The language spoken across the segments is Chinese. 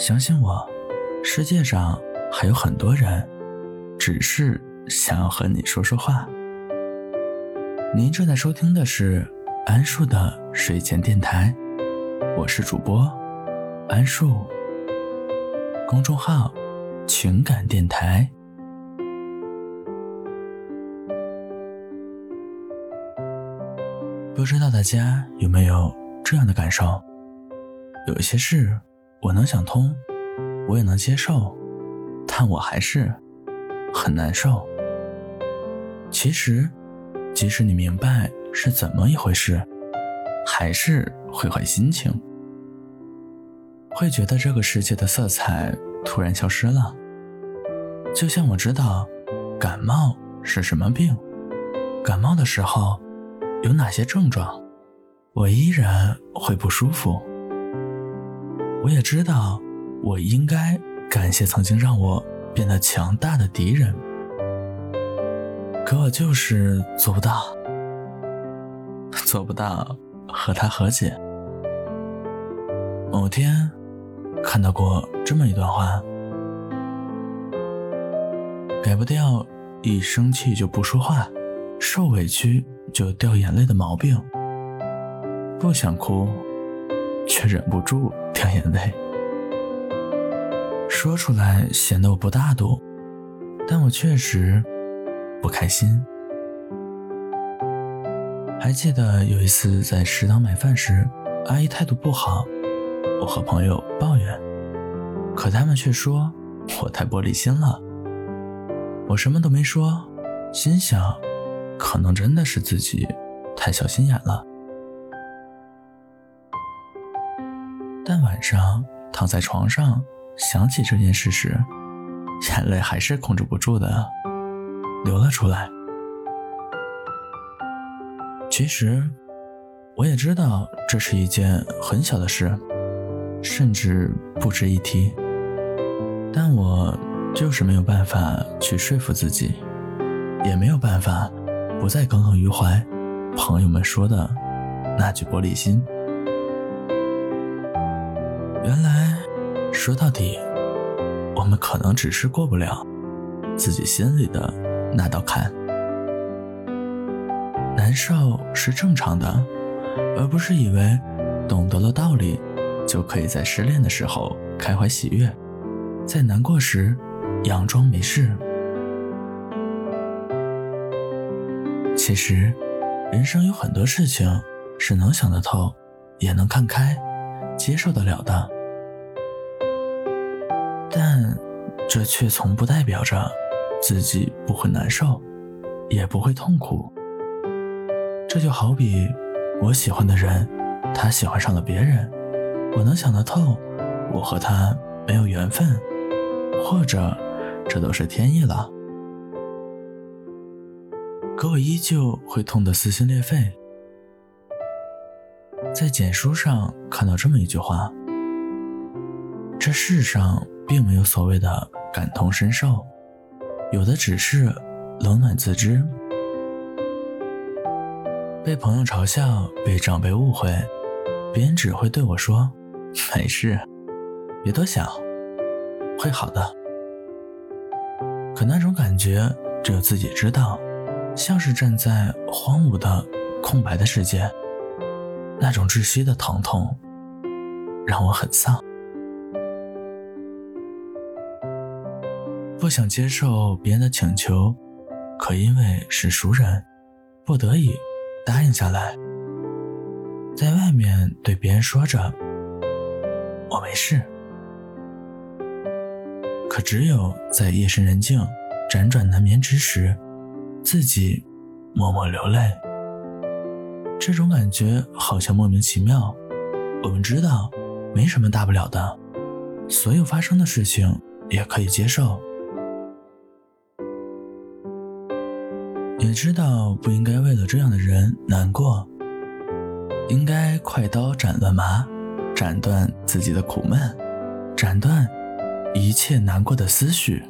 相信我，世界上还有很多人，只是想要和你说说话。您正在收听的是安树的睡前电台，我是主播安树，公众号情感电台。不知道大家有没有这样的感受？有一些事我能想通，我也能接受，但我还是很难受。其实，即使你明白是怎么一回事，还是会坏心情，会觉得这个世界的色彩突然消失了。就像我知道感冒是什么病，感冒的时候有哪些症状，我依然会不舒服。我也知道，我应该感谢曾经让我变得强大的敌人，可我就是做不到，做不到和他和解。某天看到过这么一段话：改不掉一生气就不说话，受委屈就掉眼泪的毛病，不想哭。却忍不住掉眼泪，说出来显得我不大度，但我确实不开心。还记得有一次在食堂买饭时，阿姨态度不好，我和朋友抱怨，可他们却说我太玻璃心了。我什么都没说，心想，可能真的是自己太小心眼了。晚上躺在床上想起这件事时，眼泪还是控制不住的流了出来。其实，我也知道这是一件很小的事，甚至不值一提。但我就是没有办法去说服自己，也没有办法不再耿耿于怀朋友们说的那句玻璃心。原来，说到底，我们可能只是过不了自己心里的那道坎。难受是正常的，而不是以为懂得了道理，就可以在失恋的时候开怀喜悦，在难过时佯装没事。其实，人生有很多事情是能想得透，也能看开。接受得了的，但这却从不代表着自己不会难受，也不会痛苦。这就好比我喜欢的人，他喜欢上了别人，我能想得透，我和他没有缘分，或者这都是天意了，可我依旧会痛得撕心裂肺。在简书上看到这么一句话：这世上并没有所谓的感同身受，有的只是冷暖自知。被朋友嘲笑，被长辈误会，别人只会对我说：“没事，别多想，会好的。”可那种感觉只有自己知道，像是站在荒芜的空白的世界。那种窒息的疼痛，让我很丧。不想接受别人的请求，可因为是熟人，不得已答应下来。在外面对别人说着“我没事”，可只有在夜深人静、辗转难眠之时，自己默默流泪。这种感觉好像莫名其妙。我们知道，没什么大不了的，所有发生的事情也可以接受，也知道不应该为了这样的人难过，应该快刀斩乱麻，斩断自己的苦闷，斩断一切难过的思绪。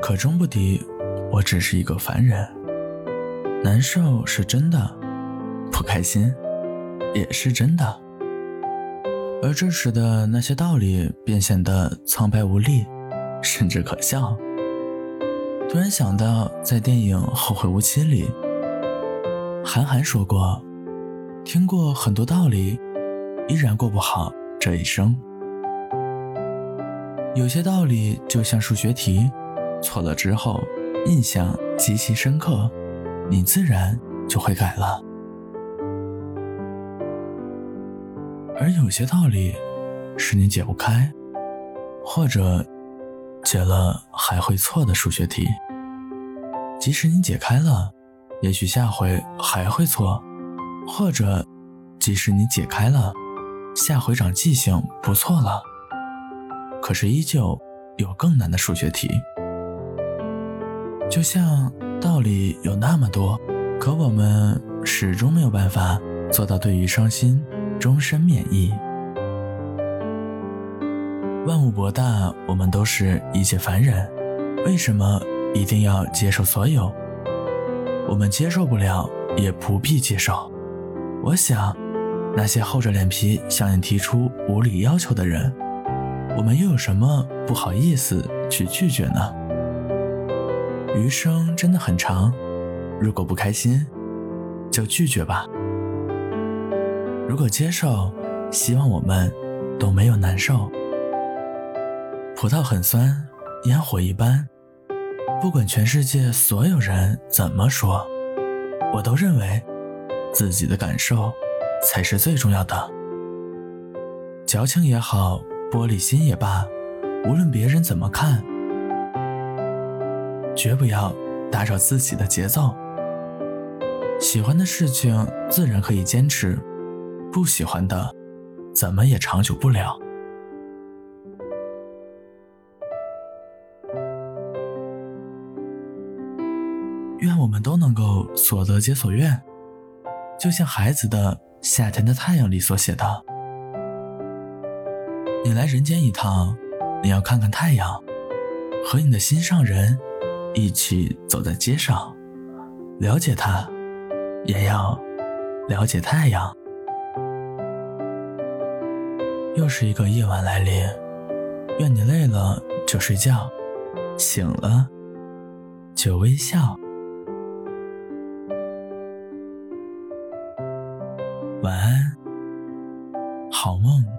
可终不敌，我只是一个凡人。难受是真的，不开心也是真的。而这时的那些道理便显得苍白无力，甚至可笑。突然想到，在电影《后会无期》里，韩寒说过：“听过很多道理，依然过不好这一生。有些道理就像数学题，错了之后，印象极其深刻，你自然就会改了。而有些道理，是你解不开，或者……”解了还会错的数学题，即使你解开了，也许下回还会错；或者，即使你解开了，下回长记性不错了，可是依旧有更难的数学题。就像道理有那么多，可我们始终没有办法做到对于伤心终身免疫。万物博大，我们都是一介凡人，为什么一定要接受所有？我们接受不了，也不必接受。我想，那些厚着脸皮向你提出无理要求的人，我们又有什么不好意思去拒绝呢？余生真的很长，如果不开心，就拒绝吧。如果接受，希望我们都没有难受。葡萄很酸，烟火一般。不管全世界所有人怎么说，我都认为自己的感受才是最重要的。矫情也好，玻璃心也罢，无论别人怎么看，绝不要打扰自己的节奏。喜欢的事情自然可以坚持，不喜欢的，怎么也长久不了。愿我们都能够所得皆所愿，就像孩子的《夏天的太阳》里所写的：“你来人间一趟，你要看看太阳，和你的心上人一起走在街上，了解他，也要了解太阳。”又是一个夜晚来临，愿你累了就睡觉，醒了就微笑。晚安，好梦。